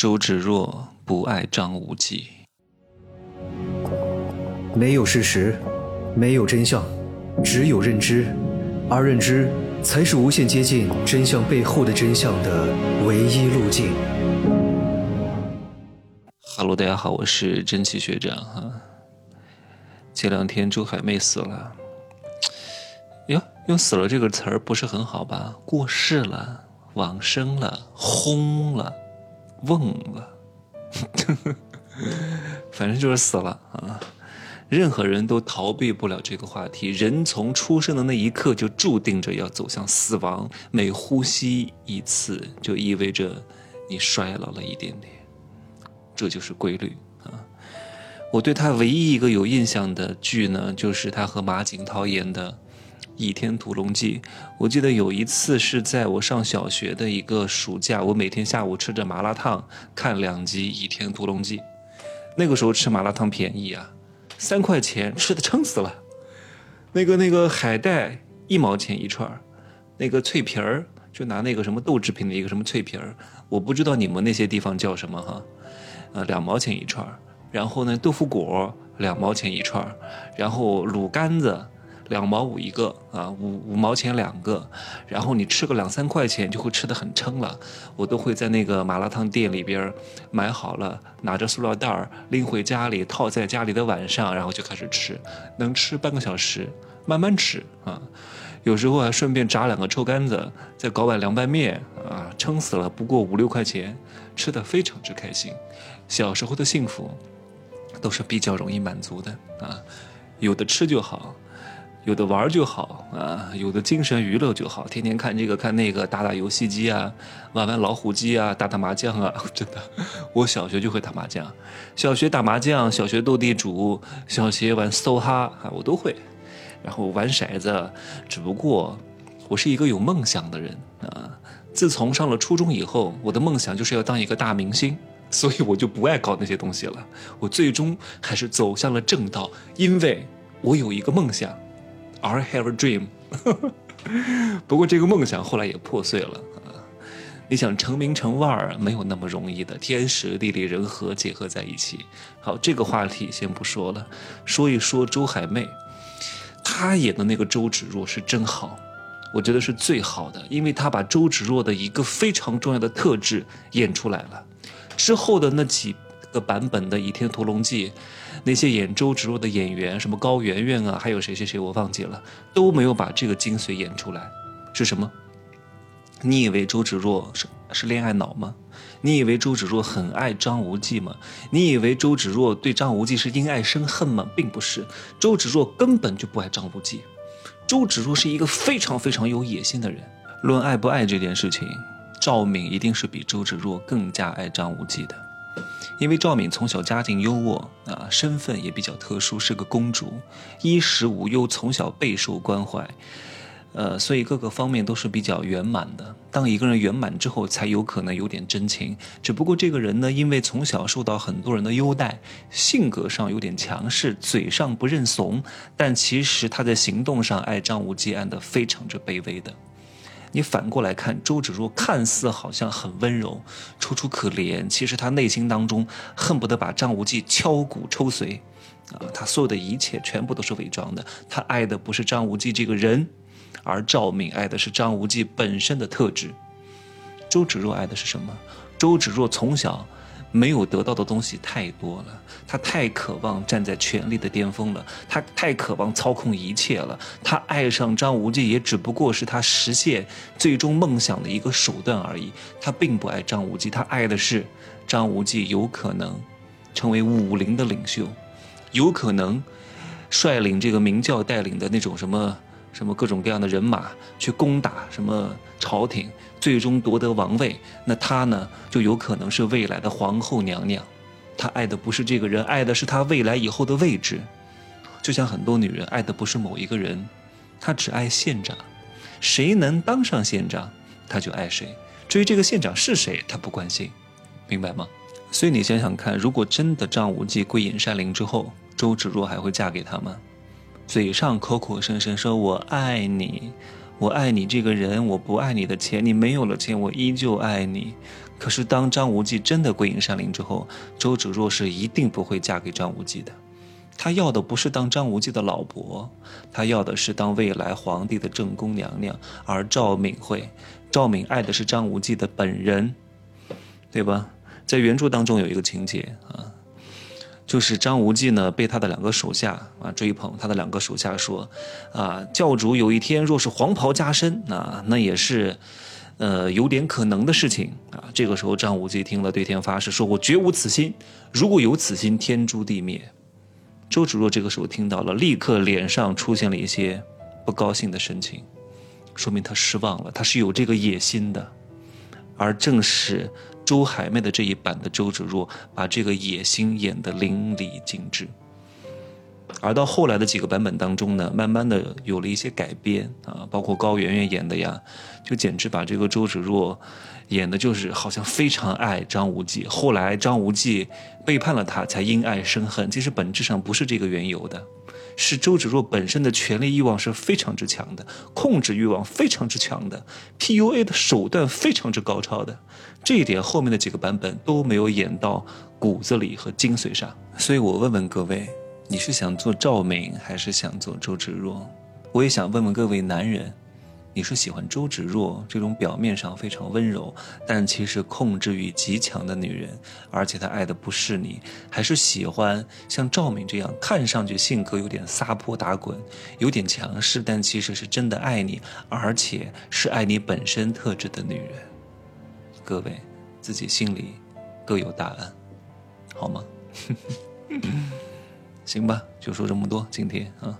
周芷若不爱张无忌。没有事实，没有真相，只有认知，而认知才是无限接近真相背后的真相的唯一路径。哈喽，大家好，我是真气学长哈。前两天周海媚死了，哟，用“死了”这个词儿不是很好吧？过世了，往生了，轰了，瓮了，反正就是死了啊。任何人都逃避不了这个话题。人从出生的那一刻就注定着要走向死亡，每呼吸一次就意味着你衰老了一点点，这就是规律啊。我对他唯一一个有印象的剧呢，就是他和马景涛演的《倚天屠龙记》。我记得有一次是在我上小学的一个暑假，我每天下午吃着麻辣烫看两集《倚天屠龙记》，那个时候吃麻辣烫便宜啊。三块钱吃的撑死了，那个那个海带一毛钱一串儿那个脆皮儿就拿那个什么豆制品的一个什么脆皮儿，我不知道你们那些地方叫什么哈，呃两毛钱一串儿然后呢豆腐果两毛钱一串儿然后卤干子。两毛五一个啊，五五毛钱两个，然后你吃个两三块钱就会吃的很撑了。我都会在那个麻辣烫店里边买好了，拿着塑料袋儿拎回家里，套在家里的碗上，然后就开始吃，能吃半个小时，慢慢吃啊。有时候还顺便炸两个臭干子，再搞碗凉拌面啊，撑死了不过五六块钱，吃的非常之开心。小时候的幸福都是比较容易满足的啊，有的吃就好。有的玩就好啊，有的精神娱乐就好，天天看这个看那个，打打游戏机啊，玩玩老虎机啊，打打麻将啊，真的，我小学就会打麻将，小学打麻将，小学斗地主，小学玩梭哈啊，我都会，然后玩骰子，只不过我是一个有梦想的人啊，自从上了初中以后，我的梦想就是要当一个大明星，所以我就不爱搞那些东西了，我最终还是走向了正道，因为我有一个梦想。I have a dream，不过这个梦想后来也破碎了啊！你想成名成腕儿没有那么容易的，天时地利人和结合在一起。好，这个话题先不说了，说一说周海媚，她演的那个周芷若是真好，我觉得是最好的，因为她把周芷若的一个非常重要的特质演出来了。之后的那几个版本的《倚天屠龙记》。那些演周芷若的演员，什么高圆圆啊，还有谁谁谁，我忘记了，都没有把这个精髓演出来。是什么？你以为周芷若是是恋爱脑吗？你以为周芷若很爱张无忌吗？你以为周芷若对张无忌是因爱生恨吗？并不是，周芷若根本就不爱张无忌。周芷若是一个非常非常有野心的人。论爱不爱这件事情，赵敏一定是比周芷若更加爱张无忌的。因为赵敏从小家境优渥啊，身份也比较特殊，是个公主，衣食无忧，从小备受关怀，呃，所以各个方面都是比较圆满的。当一个人圆满之后，才有可能有点真情。只不过这个人呢，因为从小受到很多人的优待，性格上有点强势，嘴上不认怂，但其实他在行动上爱张无忌爱的非常之卑微的。你反过来看，周芷若看似好像很温柔、楚楚可怜，其实她内心当中恨不得把张无忌敲骨抽髓，啊，她所有的一切全部都是伪装的。她爱的不是张无忌这个人，而赵敏爱的是张无忌本身的特质。周芷若爱的是什么？周芷若从小。没有得到的东西太多了，他太渴望站在权力的巅峰了，他太渴望操控一切了。他爱上张无忌，也只不过是他实现最终梦想的一个手段而已。他并不爱张无忌，他爱的是张无忌有可能成为武林的领袖，有可能率领这个明教带领的那种什么。什么各种各样的人马去攻打什么朝廷，最终夺得王位，那他呢就有可能是未来的皇后娘娘。他爱的不是这个人，爱的是他未来以后的位置。就像很多女人爱的不是某一个人，她只爱县长，谁能当上县长，她就爱谁。至于这个县长是谁，她不关心，明白吗？所以你想想看，如果真的张无忌归隐山林之后，周芷若还会嫁给他吗？嘴上口口声声说我爱你，我爱你这个人，我不爱你的钱。你没有了钱，我依旧爱你。可是当张无忌真的归隐山林之后，周芷若是一定不会嫁给张无忌的。她要的不是当张无忌的老婆，她要的是当未来皇帝的正宫娘娘。而赵敏会，赵敏爱的是张无忌的本人，对吧？在原著当中有一个情节啊。就是张无忌呢，被他的两个手下啊追捧。他的两个手下说：“啊，教主有一天若是黄袍加身，啊，那也是，呃，有点可能的事情啊。”这个时候，张无忌听了，对天发誓说：“我绝无此心，如果有此心，天诛地灭。”周芷若这个时候听到了，立刻脸上出现了一些不高兴的神情，说明他失望了，他是有这个野心的，而正是。周海媚的这一版的周芷若，把这个野心演得淋漓尽致。而到后来的几个版本当中呢，慢慢的有了一些改编啊，包括高圆圆演的呀，就简直把这个周芷若演的就是好像非常爱张无忌。后来张无忌背叛了他，才因爱生恨。其实本质上不是这个缘由的。是周芷若本身的权力欲望是非常之强的，控制欲望非常之强的，PUA 的手段非常之高超的，这一点后面的几个版本都没有演到骨子里和精髓上。所以我问问各位，你是想做赵敏还是想做周芷若？我也想问问各位男人。你是喜欢周芷若这种表面上非常温柔，但其实控制欲极强的女人，而且她爱的不是你，还是喜欢像赵敏这样看上去性格有点撒泼打滚、有点强势，但其实是真的爱你，而且是爱你本身特质的女人？各位自己心里各有答案，好吗？行吧，就说这么多，今天啊。